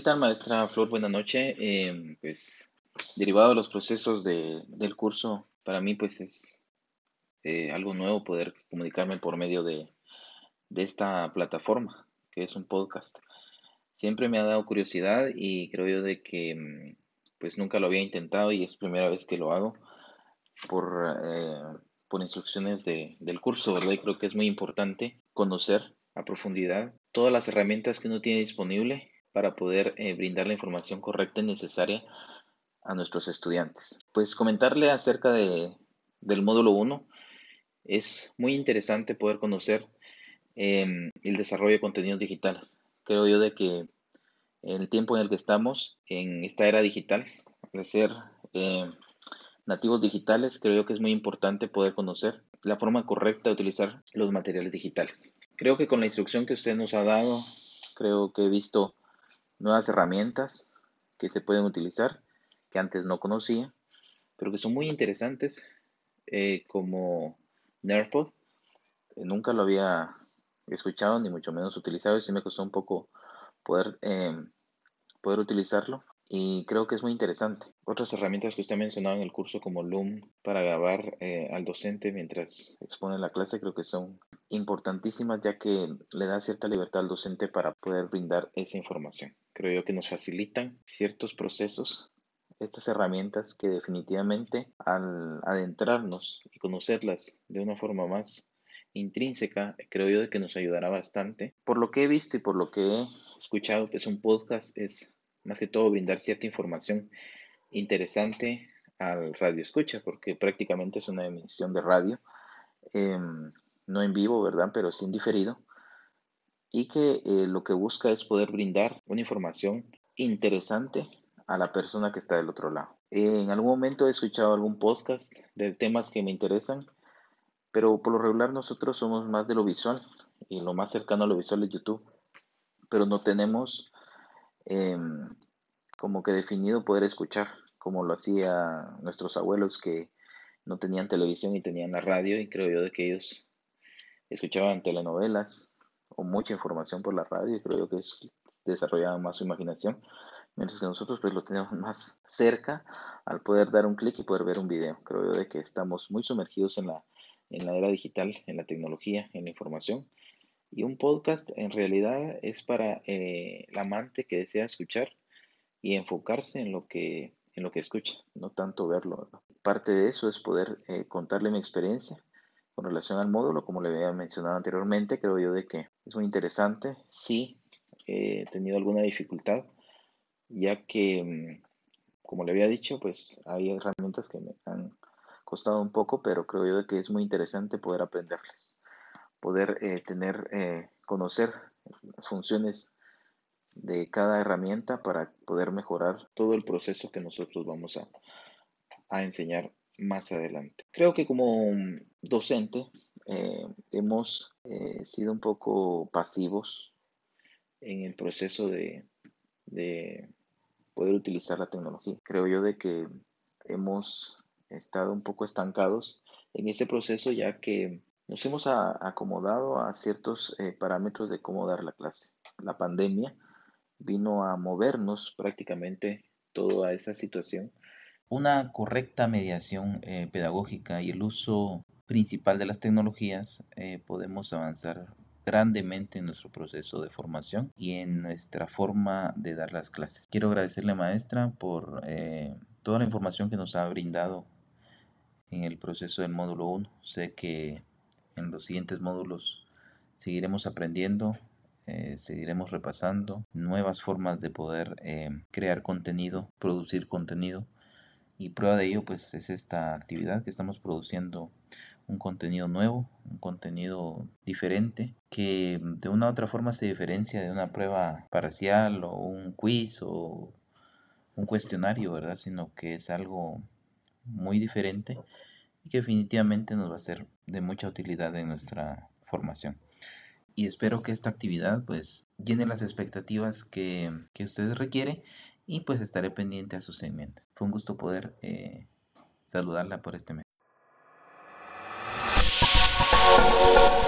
tal, maestra Flor? Buenas noches. Em, pues, derivado de los procesos de, del curso, para mí, pues, es eh, algo nuevo poder comunicarme por medio de, de esta plataforma, que es un podcast. Siempre me ha dado curiosidad y creo yo de que, mm, pues, nunca lo había intentado y es primera vez que lo hago por, eh, por instrucciones de, del curso, ¿verdad? Y creo que es muy importante conocer a profundidad todas las herramientas que uno tiene disponible para poder eh, brindar la información correcta y necesaria a nuestros estudiantes. Pues comentarle acerca de, del módulo 1 es muy interesante poder conocer em, el desarrollo de contenidos digitales. Creo yo de que el tiempo en el que estamos, en esta era digital, de ser em, nativos digitales, creo yo que es muy importante poder conocer la forma correcta de utilizar los materiales digitales. Creo que con la instrucción que usted nos ha dado, creo que he visto nuevas herramientas que se pueden utilizar, que antes no conocía, pero que son muy interesantes, eh, como Nerpod. Eh, nunca lo había escuchado, ni mucho menos utilizado, y sí me costó un poco poder, em, poder utilizarlo. Y creo que es muy interesante. Otras herramientas que usted ha mencionado en el curso como Loom para grabar eh, al docente mientras expone la clase creo que son importantísimas ya que le da cierta libertad al docente para poder brindar esa información. Creo yo que nos facilitan ciertos procesos estas herramientas que definitivamente al adentrarnos y conocerlas de una forma más intrínseca, creo yo de que nos ayudará bastante. Por lo que he visto y por lo que he escuchado, pues un podcast es más que todo brindar cierta información interesante al radio escucha, porque prácticamente es una emisión de radio, em, no en vivo, ¿verdad? Pero sí en diferido, y que eh, lo que busca es poder brindar una información interesante a la persona que está del otro lado. en algún momento he escuchado algún podcast de temas que me interesan, pero por lo regular nosotros somos más de lo visual y lo más cercano a lo visual es YouTube, pero no tenemos Em, como que definido poder escuchar, como lo hacía nuestros abuelos que no tenían televisión y tenían la radio, y creo yo de que ellos escuchaban telenovelas o mucha información por la radio, y creo que es, desarrollaban más su imaginación, mientras que nosotros pues lo tenemos más cerca al poder dar un clic y poder ver un video. Creo yo de que estamos muy sumergidos en la, en la era digital, en la tecnología, en la información, y un podcast en realidad es para eh, el amante que desea escuchar y enfocarse en lo que, en lo que escucha, no tanto verlo. Parte de eso es poder eh, contarle mi experiencia con relación al módulo, como le había mencionado anteriormente, creo yo de que es muy interesante. Sí, he tenido alguna dificultad, ya que, mm, como le había dicho, pues hay herramientas que me han costado un poco, pero creo yo de que es muy interesante poder aprenderlas poder eh, tener, eh, conocer funciones de cada herramienta para poder mejorar todo el proceso que nosotros vamos a, a enseñar más adelante. Creo que como docente eh, hemos sido un poco pasivos en el proceso de, de, poder utilizar la tecnología. Creo yo de que hemos estado un poco estancados en ese proceso ya que nos hemos acomodado a ciertos eh, parámetros de cómo dar la clase. La pandemia vino a movernos prácticamente toda esa situación. Una correcta mediación eh, pedagógica y el uso principal de las tecnologías eh, podemos avanzar grandemente en nuestro proceso de formación y en nuestra forma de dar las clases. Quiero agradecerle maestra por toda la información que nos ha brindado en el proceso del módulo 1. Sé que en los siguientes módulos seguiremos aprendiendo, eh, seguiremos repasando nuevas formas de poder eh, crear contenido, producir contenido. Y prueba de ello pues es esta actividad que estamos produciendo un contenido nuevo, un contenido diferente, que de una u otra forma se diferencia de una prueba parcial o un quiz o un cuestionario, ¿verdad? Sino que es algo muy diferente y que definitivamente nos va a ser de mucha utilidad en nuestra formación. Y espero que esta actividad pues llene las expectativas que, que ustedes requiere y pues estaré pendiente a sus segmentos. Fue un gusto poder eh, saludarla por este mes. Thank you.